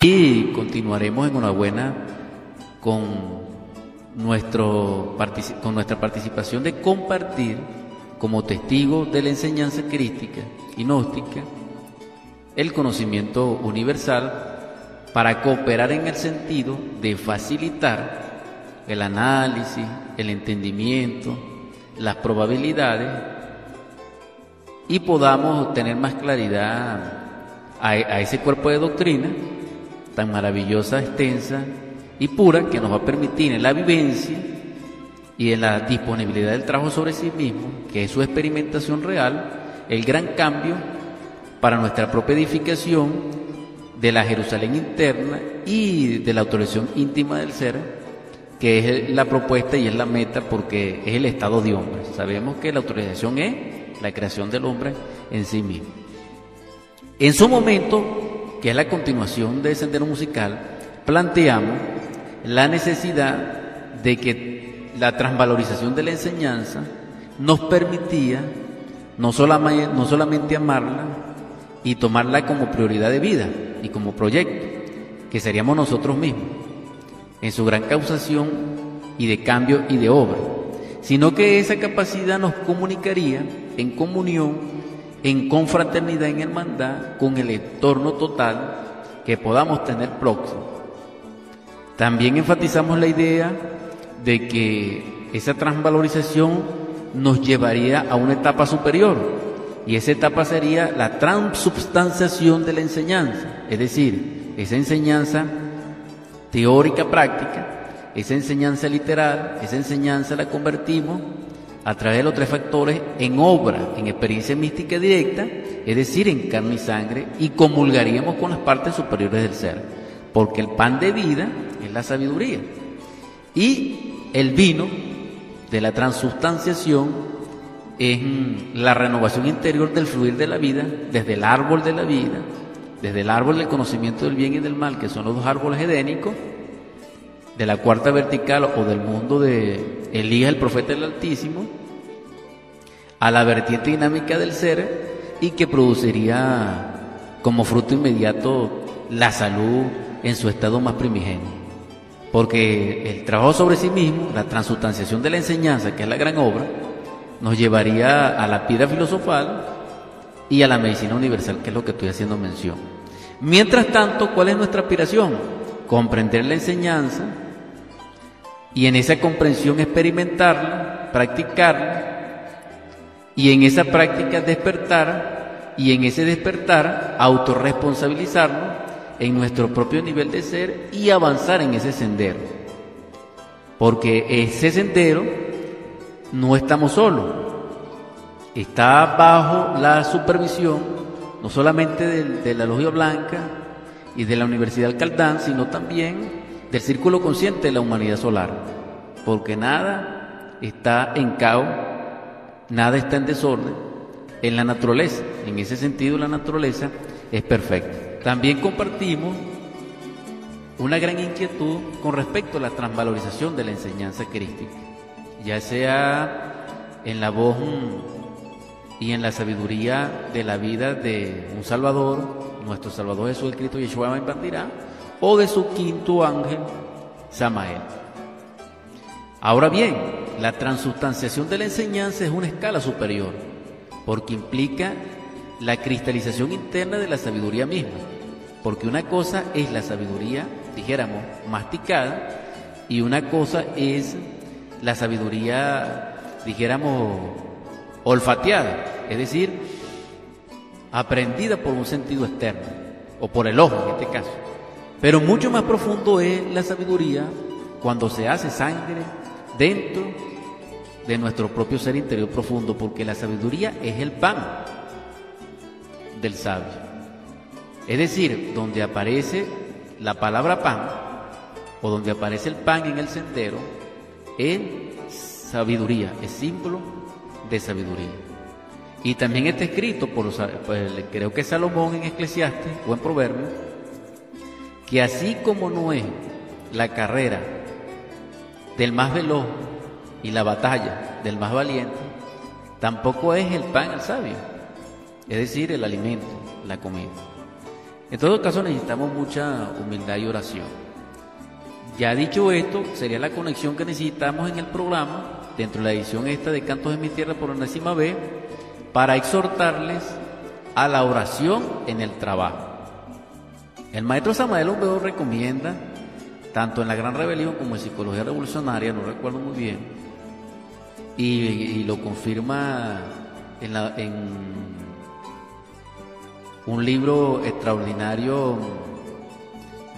Y continuaremos en Enhorabuena con, nuestro, con nuestra participación de compartir como testigo de la enseñanza crística y gnóstica el conocimiento universal para cooperar en el sentido de facilitar el análisis, el entendimiento, las probabilidades y podamos tener más claridad a ese cuerpo de doctrina tan maravillosa, extensa y pura que nos va a permitir en la vivencia y en la disponibilidad del trabajo sobre sí mismo, que es su experimentación real, el gran cambio para nuestra propia edificación de la Jerusalén interna y de la autorización íntima del ser, que es la propuesta y es la meta porque es el estado de hombre. Sabemos que la autorización es la creación del hombre en sí mismo. En su momento, que es la continuación de Sendero Musical, planteamos la necesidad de que la transvalorización de la enseñanza nos permitía no solamente, no solamente amarla y tomarla como prioridad de vida y como proyecto, que seríamos nosotros mismos, en su gran causación y de cambio y de obra, sino que esa capacidad nos comunicaría en comunión en confraternidad, en hermandad, con el entorno total que podamos tener próximo. También enfatizamos la idea de que esa transvalorización nos llevaría a una etapa superior y esa etapa sería la transubstanciación de la enseñanza, es decir, esa enseñanza teórica práctica, esa enseñanza literal, esa enseñanza la convertimos a través de los tres factores en obra, en experiencia mística directa, es decir, en carne y sangre, y comulgaríamos con las partes superiores del ser, porque el pan de vida es la sabiduría y el vino de la transustanciación es la renovación interior del fluir de la vida, desde el árbol de la vida, desde el árbol del conocimiento del bien y del mal, que son los dos árboles edénicos, de la cuarta vertical o del mundo de Elías, el profeta del Altísimo, a la vertiente dinámica del ser y que produciría como fruto inmediato la salud en su estado más primigenio. Porque el trabajo sobre sí mismo, la transustanciación de la enseñanza, que es la gran obra, nos llevaría a la piedra filosofal y a la medicina universal, que es lo que estoy haciendo mención. Mientras tanto, ¿cuál es nuestra aspiración? Comprender la enseñanza, y en esa comprensión experimentarla, practicarla y en esa práctica despertar y en ese despertar autorresponsabilizarnos en nuestro propio nivel de ser y avanzar en ese sendero. Porque ese sendero no estamos solos, está bajo la supervisión no solamente de, la Logia Blanca y de la Universidad Alcaldán, sino también del círculo consciente de la humanidad solar, porque nada está en caos, nada está en desorden en la naturaleza. En ese sentido, la naturaleza es perfecta. También compartimos una gran inquietud con respecto a la transvalorización de la enseñanza crística, ya sea en la voz y en la sabiduría de la vida de un Salvador, nuestro Salvador Jesús Cristo Yeshua Bandirá, o de su quinto ángel, Samael. Ahora bien, la transustanciación de la enseñanza es una escala superior, porque implica la cristalización interna de la sabiduría misma, porque una cosa es la sabiduría, dijéramos, masticada, y una cosa es la sabiduría, dijéramos, olfateada, es decir, aprendida por un sentido externo, o por el ojo en este caso. Pero mucho más profundo es la sabiduría cuando se hace sangre dentro de nuestro propio ser interior profundo, porque la sabiduría es el pan del sabio. Es decir, donde aparece la palabra pan o donde aparece el pan en el sendero, es sabiduría, es símbolo de sabiduría. Y también está escrito, por, creo que Salomón en Eclesiastes o en Proverbios, que así como no es la carrera del más veloz y la batalla del más valiente, tampoco es el pan el sabio, es decir, el alimento, la comida. En todo caso necesitamos mucha humildad y oración. Ya dicho esto, sería la conexión que necesitamos en el programa, dentro de la edición esta de Cantos de mi Tierra por enésima vez, para exhortarles a la oración en el trabajo. El maestro Samael Ombeo recomienda, tanto en la Gran Rebelión como en Psicología Revolucionaria, no recuerdo muy bien, y, lo confirma en, en un libro extraordinario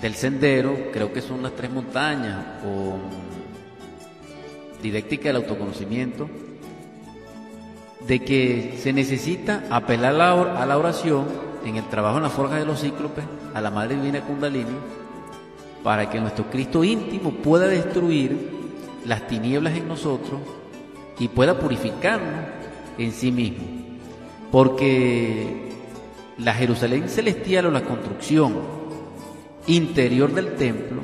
del sendero, creo que son las tres montañas, o didáctica del autoconocimiento, de que se necesita apelar a la oración en el trabajo en la forja de los cíclopes a la Madre Divina Kundalini para que nuestro Cristo íntimo pueda destruir las tinieblas en nosotros y pueda purificarnos en sí mismo. Porque la Jerusalén celestial o la construcción interior del templo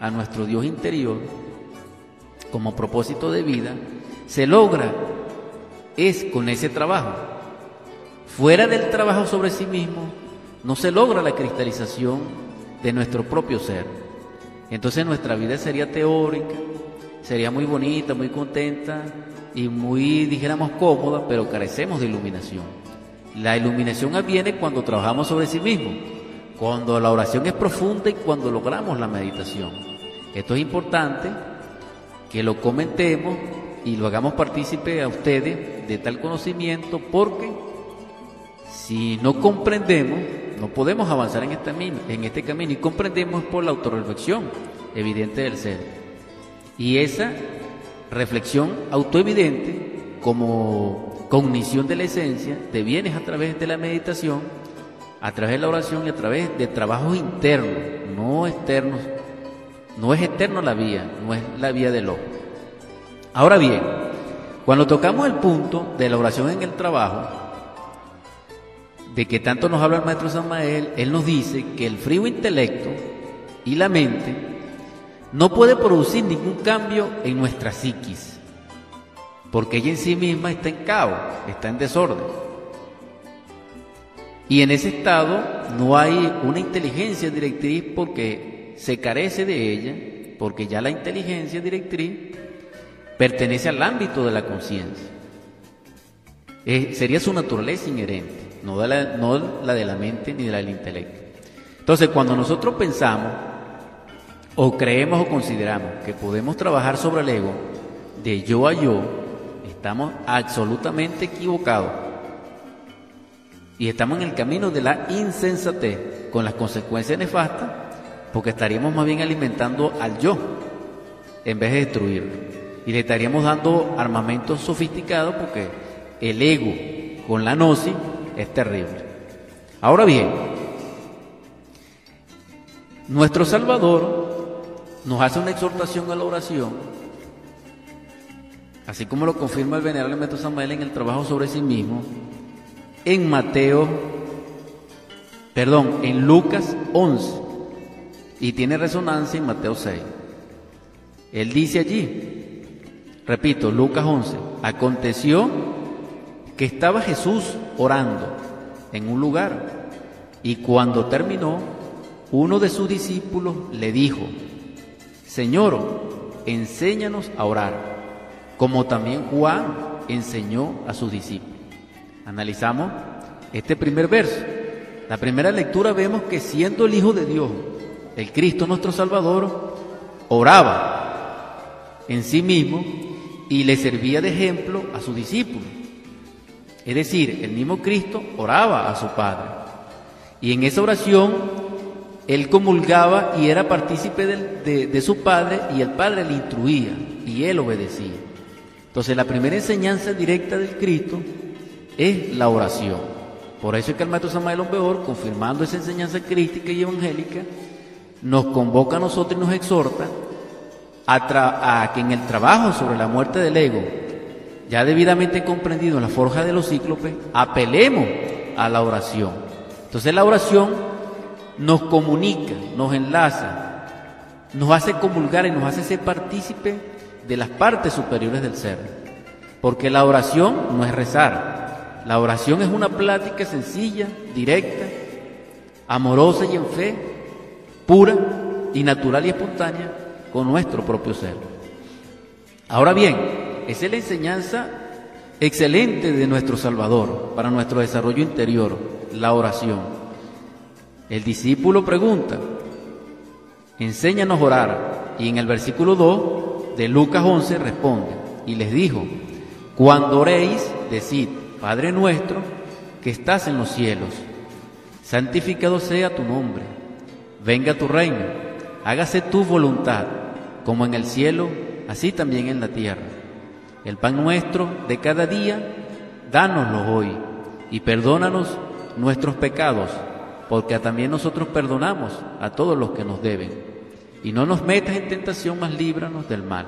a nuestro Dios interior como propósito de vida se logra es con ese trabajo. Fuera del trabajo sobre sí mismo no se logra la cristalización de nuestro propio ser. Entonces nuestra vida sería teórica, sería muy bonita, muy contenta y muy, dijéramos, cómoda, pero carecemos de iluminación. La iluminación viene cuando trabajamos sobre sí mismo, cuando la oración es profunda y cuando logramos la meditación. Esto es importante que lo comentemos y lo hagamos partícipe a ustedes de tal conocimiento porque si no comprendemos, no podemos avanzar en este camino, en este camino y comprendemos por la autorreflexión evidente del ser. Y esa reflexión autoevidente como cognición de la esencia te vienes a través de la meditación, a través de la oración y a través de trabajos internos, no externos. No es eterno la vía, no es la vía del ojo. Ahora bien, cuando tocamos el punto de la oración en el trabajo, de que tanto nos habla el maestro Samael, él nos dice que el frío intelecto y la mente no puede producir ningún cambio en nuestra psiquis, porque ella en sí misma está en caos, está en desorden. Y en ese estado no hay una inteligencia directriz porque se carece de ella, porque ya la inteligencia directriz pertenece al ámbito de la conciencia. Sería su naturaleza inherente no, de la, no la de la mente ni de la del intelecto. Entonces, cuando nosotros pensamos o creemos o consideramos que podemos trabajar sobre el ego de yo a yo, estamos absolutamente equivocados. Y estamos en el camino de la insensatez, con las consecuencias nefastas, porque estaríamos más bien alimentando al yo, en vez de destruirlo. Y le estaríamos dando armamento sofisticado, porque el ego con la gnosis es terrible. Ahora bien, nuestro Salvador nos hace una exhortación a la oración, así como lo confirma el venerable Metro Samuel en el trabajo sobre sí mismo, en Mateo, perdón, en Lucas 11, y tiene resonancia en Mateo 6. Él dice allí, repito, Lucas 11, aconteció que estaba Jesús orando en un lugar y cuando terminó, uno de sus discípulos le dijo, Señor, enséñanos a orar, como también Juan enseñó a sus discípulos. Analizamos este primer verso. La primera lectura vemos que siendo el Hijo de Dios, el Cristo nuestro Salvador, oraba en sí mismo y le servía de ejemplo a sus discípulos. Es decir, el mismo Cristo oraba a su Padre. Y en esa oración él comulgaba y era partícipe de, su Padre y el Padre le instruía y él obedecía. Entonces la primera enseñanza directa del Cristo es la oración. Por eso es que el maestro Samuel Ombeor, confirmando esa enseñanza crística y evangélica, nos convoca a nosotros y nos exhorta a, a que en el trabajo sobre la muerte del ego ya debidamente comprendido en la forja de los cíclopes, apelemos a la oración. Entonces la oración nos comunica, nos enlaza, nos hace comulgar y nos hace ser partícipe de las partes superiores del ser. Porque la oración no es rezar, la oración es una plática sencilla, directa, amorosa y en fe, pura y natural y espontánea con nuestro propio ser. Ahora bien, esa es la enseñanza excelente de nuestro Salvador para nuestro desarrollo interior, la oración. El discípulo pregunta, enséñanos a orar. Y en el versículo 2 de Lucas 11 responde y les dijo, cuando oréis, decid, Padre nuestro, que estás en los cielos, santificado sea tu nombre, venga tu reino, hágase tu voluntad, como en el cielo, así también en la tierra. El pan nuestro de cada día, dánoslo hoy, y perdónanos nuestros pecados, porque también nosotros perdonamos a todos los que nos deben. Y no nos metas en tentación, mas líbranos del mal.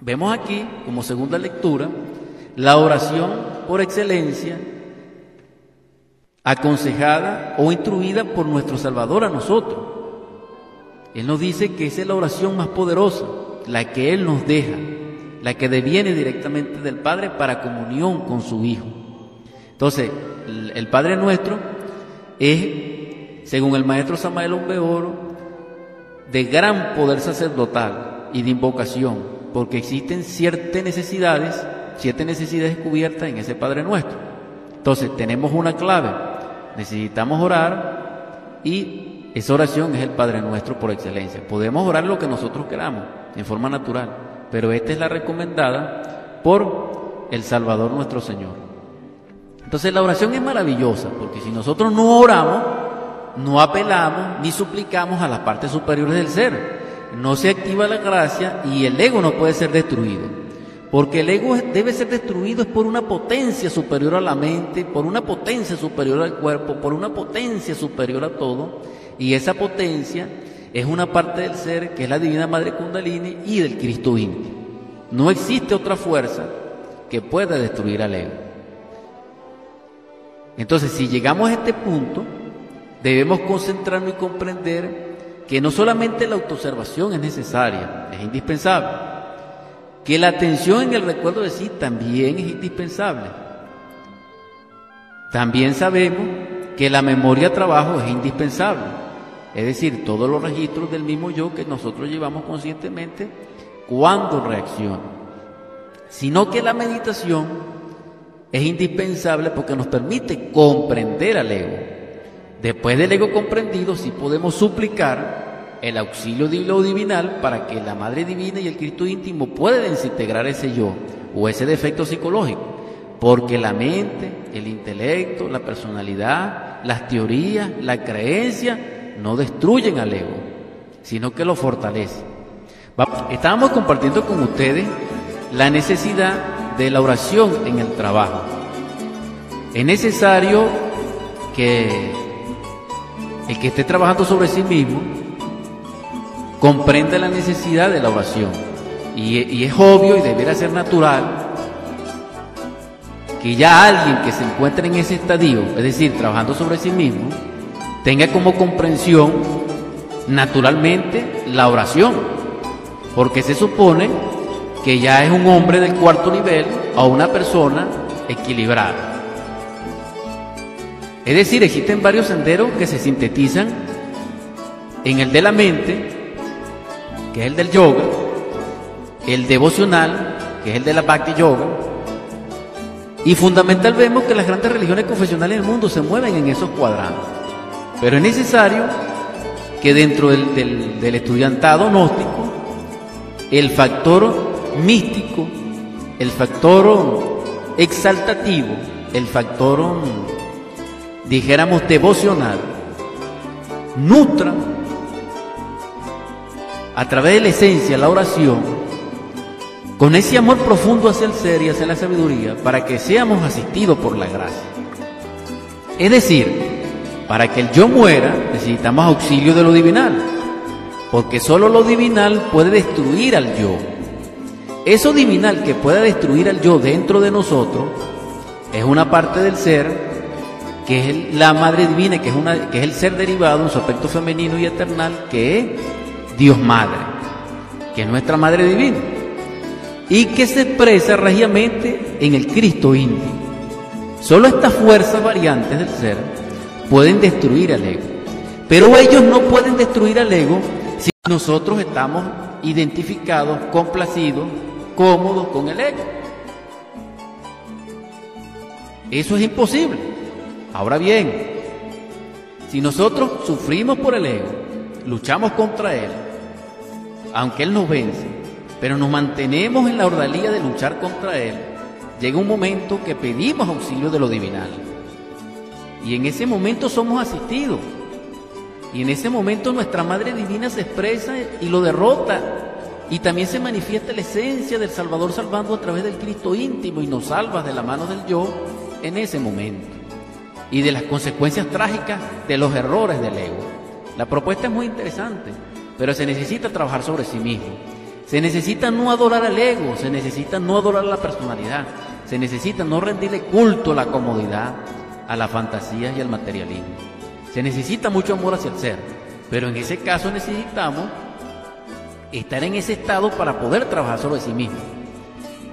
Vemos aquí, como segunda lectura, la oración por excelencia, aconsejada o instruida por nuestro Salvador a nosotros. Él nos dice que esa es la oración más poderosa, la que Él nos deja, la que deviene directamente del Padre para comunión con su Hijo. Entonces, el Padre nuestro es, según el maestro Samael Ombeoro, de gran poder sacerdotal y de invocación, porque existen ciertas necesidades, siete necesidades cubiertas en ese Padre Nuestro. Entonces, tenemos una clave, necesitamos orar y esa oración es el Padre Nuestro por excelencia. Podemos orar lo que nosotros queramos, en forma natural, pero esta es la recomendada por el Salvador nuestro Señor. Entonces la oración es maravillosa, porque si nosotros no oramos, no apelamos ni suplicamos a las partes superiores del ser no se activa la gracia y el ego no puede ser destruido. Porque el ego debe ser destruido es por una potencia superior a la mente, por una potencia superior al cuerpo, por una potencia superior a todo. Y esa potencia es una parte del ser que es la Divina Madre Kundalini y del Cristo íntimo. No existe otra fuerza que pueda destruir al ego. Entonces, si llegamos a este punto, debemos concentrarnos y comprender que no solamente la autoobservación es necesaria, es indispensable, que la atención en el recuerdo de sí también es indispensable. También sabemos que la memoria trabajo es indispensable, es decir, todos los registros del mismo yo que nosotros llevamos conscientemente cuando reacciona, sino que la meditación es indispensable porque nos permite comprender al ego Después del ego comprendido, sí podemos suplicar el auxilio lo divinal para que la Madre Divina y el Cristo íntimo puedan desintegrar ese yo o ese defecto psicológico. Porque la mente, el intelecto, la personalidad, las teorías, la creencia no destruyen al ego, sino que lo fortalecen. Estábamos compartiendo con ustedes la necesidad de la oración en el trabajo. Es necesario que el que esté trabajando sobre sí mismo comprende la necesidad de la oración. Y, es obvio y debería ser natural que ya alguien que se encuentre en ese estadio, es decir, trabajando sobre sí mismo, tenga como comprensión naturalmente la oración, porque se supone que ya es un hombre del cuarto nivel o una persona equilibrada. Es decir, existen varios senderos que se sintetizan en el de la mente, que es el del yoga, el devocional, que es el de la bhakti yoga, y fundamental vemos que las grandes religiones confesionales del mundo se mueven en esos cuadrantes. Pero es necesario que dentro del, del estudiantado gnóstico, el factor místico, el factor exaltativo, el factor dijéramos devocional, nutra a través de la esencia, la oración, con ese amor profundo hacia el ser y hacia la sabiduría, para que seamos asistidos por la gracia. Es decir, para que el yo muera, necesitamos auxilio de lo divinal, porque solo lo divinal puede destruir al yo. Eso divinal que pueda destruir al yo dentro de nosotros es una parte del ser que es la madre divina, que es, una, que es el ser derivado, un su aspecto femenino y eternal, que es Dios Madre, que es nuestra Madre Divina, y que se expresa regiamente en el Cristo íntimo. Solo estas fuerzas variantes del ser pueden destruir al ego. Pero ellos no pueden destruir al ego si nosotros estamos identificados, complacidos, cómodos con el ego. Eso es imposible. Ahora bien, si nosotros sufrimos por el ego, luchamos contra él, aunque él nos vence, pero nos mantenemos en la ordalía de luchar contra él, llega un momento que pedimos auxilio de lo divinal. Y en ese momento somos asistidos. Y en ese momento nuestra Madre Divina se expresa y lo derrota. Y también se manifiesta la esencia del Salvador salvando a través del Cristo íntimo y nos salva de la mano del yo en ese momento. Y de las consecuencias trágicas de los errores del ego. La propuesta es muy interesante, pero se necesita trabajar sobre sí mismo. Se necesita no adorar al ego, se necesita no adorar a la personalidad, se necesita no rendirle culto a la comodidad, a la fantasía y al materialismo. Se necesita mucho amor hacia el ser, pero en ese caso necesitamos estar en ese estado para poder trabajar sobre sí mismo.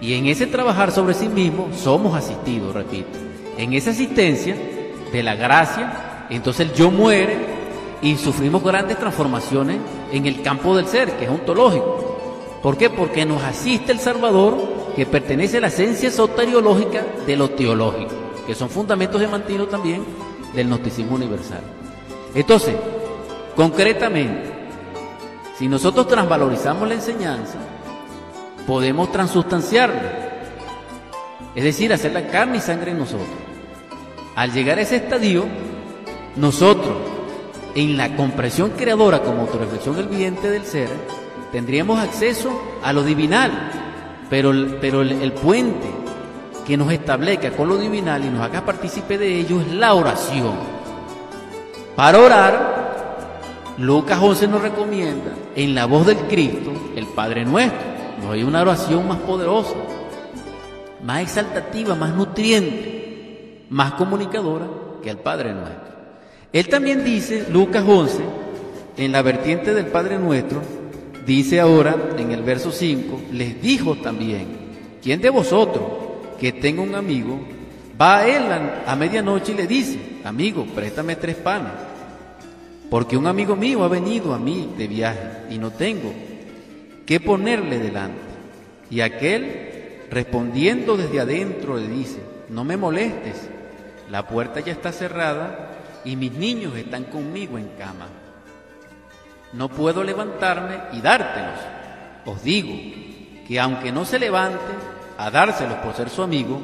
Y en ese trabajar sobre sí mismo somos asistidos, repito. En esa asistencia de la gracia, entonces el yo muere y sufrimos grandes transformaciones en el campo del ser, que es ontológico. ¿Por qué? Porque nos asiste el Salvador que pertenece a la esencia soteriológica de lo teológico, que son fundamentos de mantino también del gnosticismo universal. Entonces, concretamente, si nosotros transvalorizamos la enseñanza, podemos transustanciarla, es decir, hacer la carne y sangre en nosotros. Al llegar a ese estadio, nosotros, en la comprensión creadora como autorreflexión el vidente del ser, tendríamos acceso a lo divinal, pero, pero el puente que nos establezca con lo divinal y nos haga partícipe de ello es la oración. Para orar, Lucas 11 nos recomienda en la voz del Cristo, el Padre nuestro. No hay una oración más poderosa, más exaltativa, más nutriente, más comunicadora que el Padre nuestro. Él también dice, Lucas 11, en la vertiente del Padre nuestro, dice ahora en el verso 5, les dijo también, ¿quién de vosotros que tenga un amigo, va a él a, a medianoche y le dice, amigo, préstame tres panes, porque un amigo mío ha venido a mí de viaje y no tengo qué ponerle delante. Y aquel, respondiendo desde adentro, le dice, no me molestes, la puerta ya está cerrada y mis niños están conmigo en cama. No puedo levantarme y dártelos. Os digo que aunque no se levante a dárselos por ser su amigo,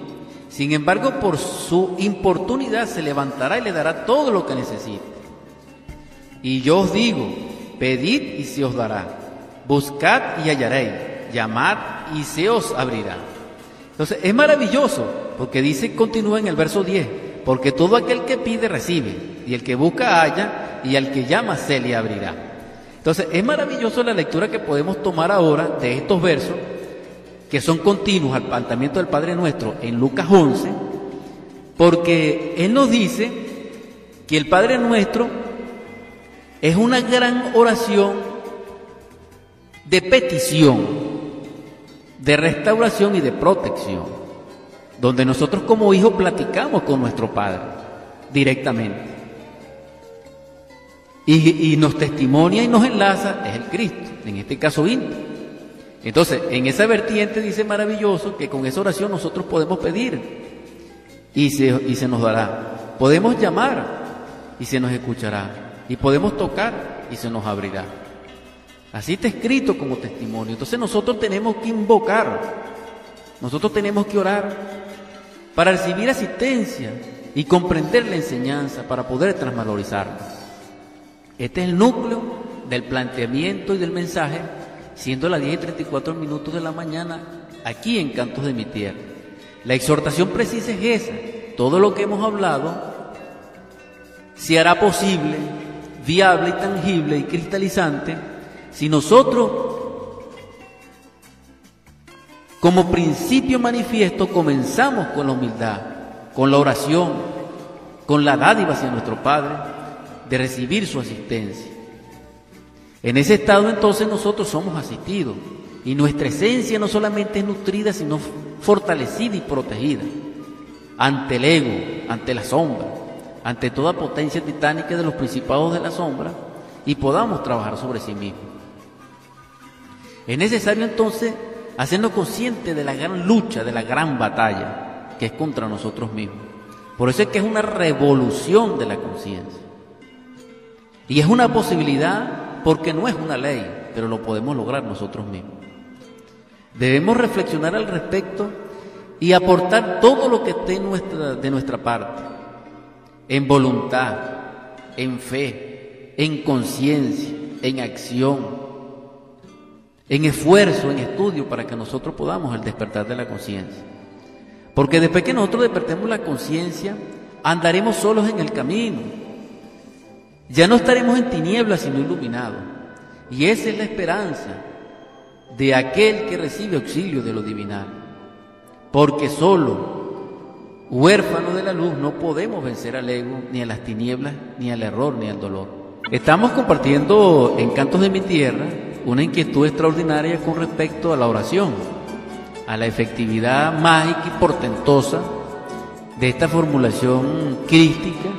sin embargo por su importunidad se levantará y le dará todo lo que necesite. Y yo os digo, pedid y se os dará, buscad y hallaréis, llamad y se os abrirá. Entonces es maravilloso, porque dice, continúa en el verso 10, porque todo aquel que pide recibe, y el que busca halla, y al que llama se le abrirá. Entonces es maravilloso la lectura que podemos tomar ahora de estos versos, que son continuos al planteamiento del Padre Nuestro en Lucas 11, porque Él nos dice que el Padre Nuestro es una gran oración de petición, de restauración y de protección, donde nosotros como hijos platicamos con nuestro Padre directamente. Y, y, nos testimonia y nos enlaza es el Cristo, en este caso íntimo. Entonces, en esa vertiente dice maravilloso que con esa oración nosotros podemos pedir y se, y se nos dará. Podemos llamar y se nos escuchará. Y podemos tocar y se nos abrirá. Así está escrito como testimonio. Entonces nosotros tenemos que invocar, nosotros tenemos que orar para recibir asistencia y comprender la enseñanza para poder transvalorizarla. Este es el núcleo del planteamiento y del mensaje siendo las 10 y 34 minutos de la mañana aquí en Cantos de mi Tierra. La exhortación precisa es esa. Todo lo que hemos hablado se hará posible, viable y tangible y cristalizante si nosotros, como principio manifiesto, comenzamos con la humildad, con la oración, con la dádiva hacia nuestro Padre, de recibir su asistencia. En ese estado entonces nosotros somos asistidos y nuestra esencia no solamente es nutrida, sino fortalecida y protegida ante el ego, ante la sombra, ante toda potencia titánica de los principados de la sombra y podamos trabajar sobre sí mismos. Es necesario entonces hacernos conscientes de la gran lucha, de la gran batalla que es contra nosotros mismos. Por eso es que es una revolución de la conciencia. Y es una posibilidad porque no es una ley, pero lo podemos lograr nosotros mismos. Debemos reflexionar al respecto y aportar todo lo que esté de nuestra parte, en voluntad, en fe, en conciencia, en acción, en esfuerzo, en estudio, para que nosotros podamos despertar de la conciencia. Porque después que nosotros despertemos la conciencia, andaremos solos en el camino. Ya no estaremos en tinieblas, sino iluminados. Y esa es la esperanza de aquel que recibe auxilio de lo divinal. Porque solo, huérfano de la luz, no podemos vencer al ego, ni a las tinieblas, ni al error, ni al dolor. Estamos compartiendo en Cantos de mi Tierra una inquietud extraordinaria con respecto a la oración a la efectividad mágica y portentosa de esta formulación crística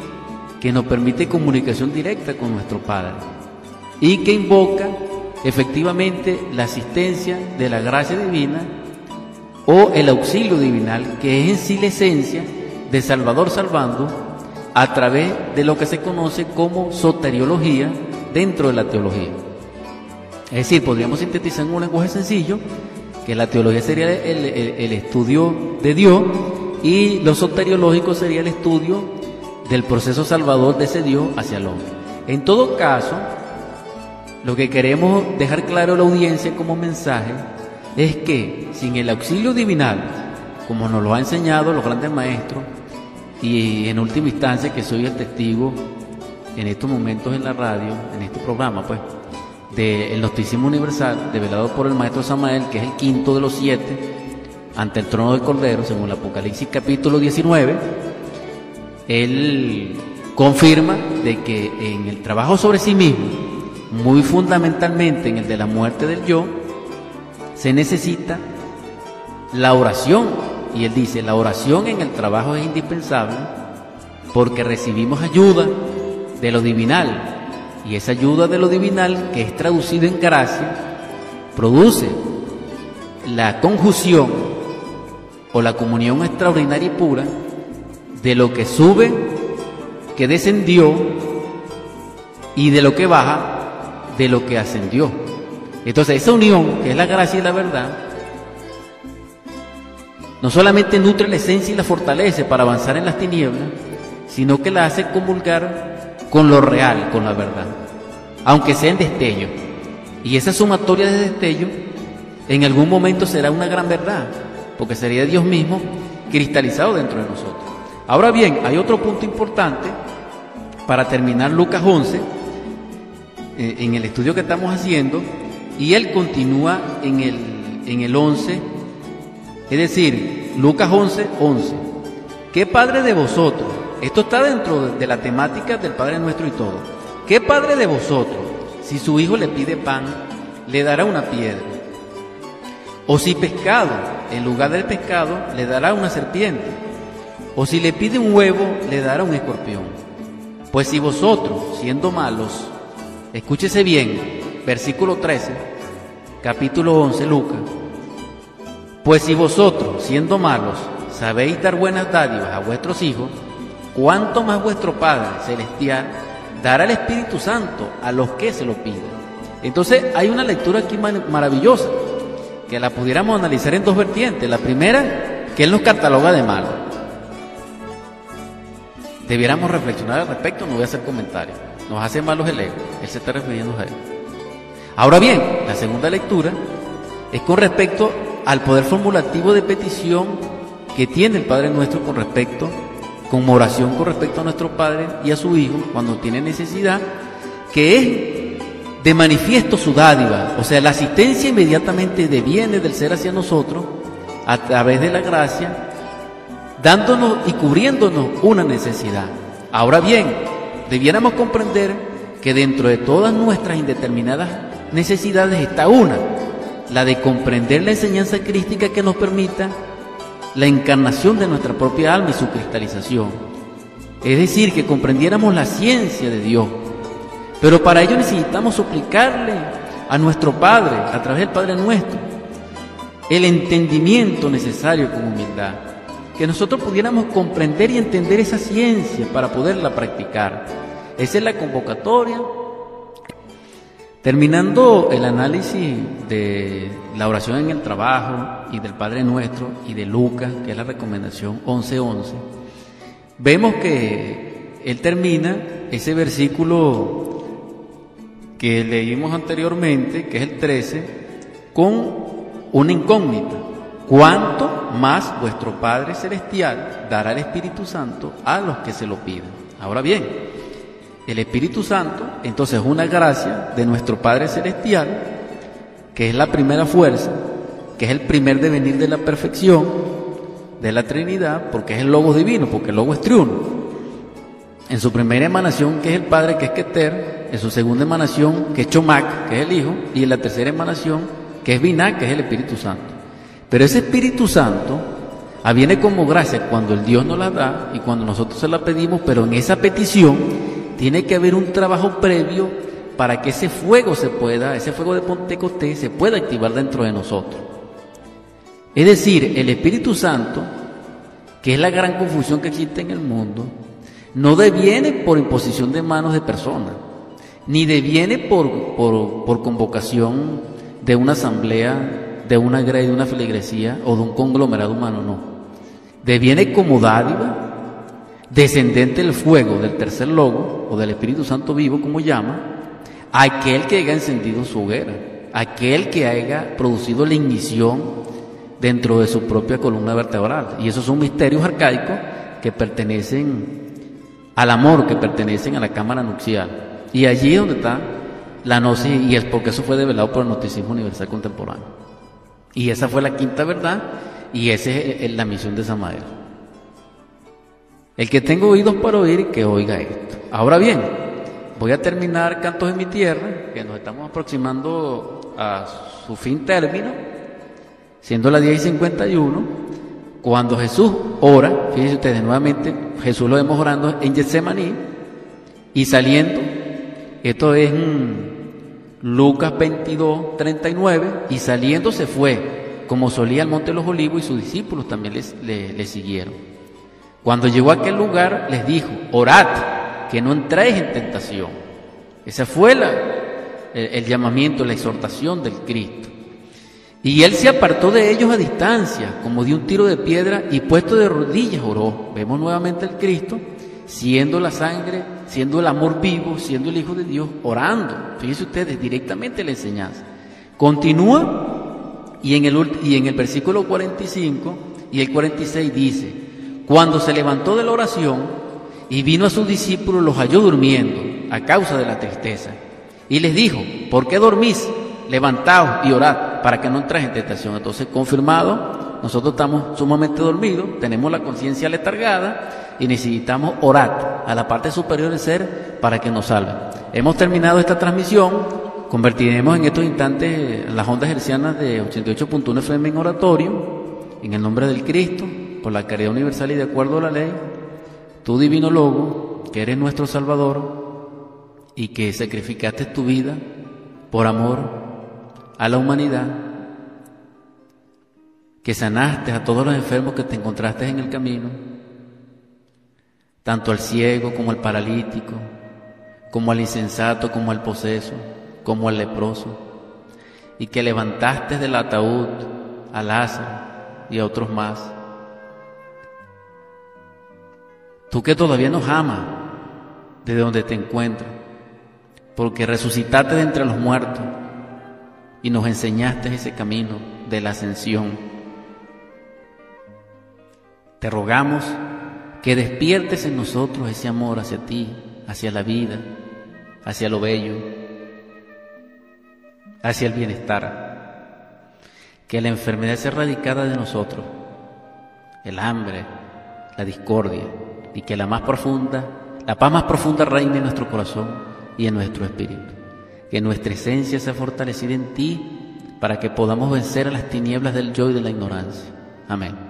que nos permite comunicación directa con nuestro Padre y que invoca efectivamente la asistencia de la gracia divina o el auxilio divinal, que es en sí la esencia de Salvador salvando a través de lo que se conoce como soteriología dentro de la teología. Es decir, podríamos sintetizar en un lenguaje sencillo que la teología sería el, estudio de Dios y lo soteriológico sería el estudio del proceso salvador de ese Dios hacia el hombre. En todo caso, lo que queremos dejar claro a la audiencia como mensaje es que sin el auxilio divinal, como nos lo ha enseñado los grandes maestros, y en última instancia que soy el testigo en estos momentos en la radio, en este programa, pues, del Noticismo Universal, develado por el Maestro Samael, que es el quinto de los siete, ante el trono del Cordero, según el Apocalipsis capítulo 19, él confirma de que en el trabajo sobre sí mismo, muy fundamentalmente en el de la muerte del yo, se necesita la oración. Y él dice, la oración en el trabajo es indispensable porque recibimos ayuda de lo divinal, y esa ayuda de lo divinal, que es traducido en gracia, produce la conjunción o la comunión extraordinaria y pura de lo que sube, que descendió, y de lo que baja, de lo que ascendió. Entonces esa unión, que es la gracia y la verdad, no solamente nutre la esencia y la fortalece para avanzar en las tinieblas, sino que la hace comulgar con lo real, con la verdad, aunque sea en destello. Y esa sumatoria de destello en algún momento será una gran verdad, porque sería Dios mismo cristalizado dentro de nosotros. Ahora bien, hay otro punto importante para terminar Lucas 11, eh, en el estudio que estamos haciendo, y él continúa en el, en el 11, es decir, Lucas 11, 11. ¿Qué padre de vosotros? Esto está dentro de la temática del Padre Nuestro y todo. ¿Qué padre de vosotros, si su hijo le pide pan, le dará una piedra? O si pescado, en lugar del pescado, le dará una serpiente. O si le pide un huevo, le dará un escorpión. Pues si vosotros, siendo malos, escúchese bien, versículo 13, capítulo 11, Lucas. Pues si vosotros, siendo malos, sabéis dar buenas dádivas a vuestros hijos, cuánto más vuestro Padre Celestial dará el Espíritu Santo a los que se lo piden. Entonces hay una lectura aquí maravillosa, que la pudiéramos analizar en dos vertientes. La primera, que Él nos cataloga de malo. Debiéramos reflexionar al respecto, no voy a hacer comentarios. Nos hace malos el ego, Él se está refiriendo a él. Ahora bien, la segunda lectura es con respecto al poder formulativo de petición que tiene el Padre nuestro con respecto como oración con respecto a nuestro Padre y a su Hijo cuando tiene necesidad, que es de manifiesto su dádiva, o sea, la asistencia inmediatamente deviene del ser hacia nosotros a través de la gracia, dándonos y cubriéndonos una necesidad. Ahora bien, debiéramos comprender que dentro de todas nuestras indeterminadas necesidades está una, la de comprender la enseñanza crística que nos permita la encarnación de nuestra propia alma y su cristalización. Es decir, que comprendiéramos la ciencia de Dios. Pero para ello necesitamos suplicarle a nuestro Padre, a través del Padre nuestro, el entendimiento necesario con humildad. Que nosotros pudiéramos comprender y entender esa ciencia para poderla practicar. Esa es la convocatoria. Terminando el análisis de la oración en el trabajo y del Padre Nuestro y de Lucas, que es la recomendación 11.11, vemos que él termina ese versículo que leímos anteriormente, que es el 13, con una incógnita. ¿Cuánto más vuestro Padre Celestial dará el Espíritu Santo a los que se lo piden? Ahora bien, el Espíritu Santo entonces es una gracia de nuestro Padre Celestial, que es la primera fuerza, que es el primer devenir de la perfección de la Trinidad, porque es el Logo divino, porque el Logo es triuno. En su primera emanación, que es el Padre, que es Keter, en su segunda emanación, que es Chomac, que es el Hijo, y en la tercera emanación, que es Binah, que es el Espíritu Santo. Pero ese Espíritu Santo viene como gracia cuando el Dios nos la da y cuando nosotros se la pedimos, pero en esa petición tiene que haber un trabajo previo para que ese fuego se pueda, ese fuego de Pentecostés se pueda activar dentro de nosotros. Es decir, el Espíritu Santo, que es la gran confusión que existe en el mundo, no deviene por imposición de manos de personas, ni deviene por, por convocación de una asamblea, de una grey, de una feligresía o de un conglomerado humano, no. Deviene como dádiva, descendente del fuego del tercer logo o del Espíritu Santo vivo, como llama, aquel que haya encendido su hoguera, aquel que haya producido la ignición dentro de su propia columna vertebral. Y esos son misterios arcaicos que pertenecen al amor, que pertenecen a la cámara nupcial. Y allí es donde está la gnosis, y es porque eso fue develado por el Noticismo Universal Contemporáneo. Y esa fue la quinta verdad, y esa es la misión de Samael. El que tenga oídos para oír, que oiga esto. Ahora bien, voy a terminar Cantos de mi Tierra, que nos estamos aproximando a su fin término, siendo las 10 y 51, cuando Jesús ora, fíjense ustedes nuevamente, Jesús lo vemos orando en Getsemaní, y saliendo, esto es Lucas 22, 39, y saliendo se fue, como solía al monte de los olivos, y sus discípulos también le, siguieron. Cuando llegó a aquel lugar, les dijo, orad, que no entréis en tentación. Ese fue el, el llamamiento, la exhortación del Cristo. Y él se apartó de ellos a distancia, como de un tiro de piedra, y puesto de rodillas oró. Vemos nuevamente al Cristo siendo la sangre, siendo el amor vivo, siendo el Hijo de Dios, orando. Fíjense ustedes, directamente la enseñanza. Continúa y en el, y en el versículo 45 y el 46 dice, cuando se levantó de la oración y vino a sus discípulos, los halló durmiendo a causa de la tristeza. Y les dijo, ¿por qué dormís? Levantaos y orad para que no entréis en tentación. Entonces, confirmado, nosotros estamos sumamente dormidos, tenemos la conciencia letargada y necesitamos orar a la parte superior del ser para que nos salve. Hemos terminado esta transmisión, convertiremos en estos instantes las ondas hercianas de 88.1 FM en oratorio, en el nombre del Cristo, por la caridad universal y de acuerdo a la ley, tu divino Logo, que eres nuestro Salvador y que sacrificaste tu vida por amor a la humanidad, que sanaste a todos los enfermos que te encontraste en el camino, tanto al ciego como al paralítico, como al insensato, como al poseso, como al leproso, y que levantaste del ataúd a Lázaro y a otros más. Tú que todavía nos amas desde donde te encuentras, porque resucitaste de entre los muertos y nos enseñaste ese camino de la ascensión. Te rogamos que despiertes en nosotros ese amor hacia ti, hacia la vida, hacia lo bello, hacia el bienestar. Que la enfermedad sea erradicada de nosotros, el hambre, la discordia, y que la más profunda, la paz más profunda reine en nuestro corazón y en nuestro espíritu. Que nuestra esencia sea fortalecida en ti para que podamos vencer a las tinieblas del yo y de la ignorancia. Amén.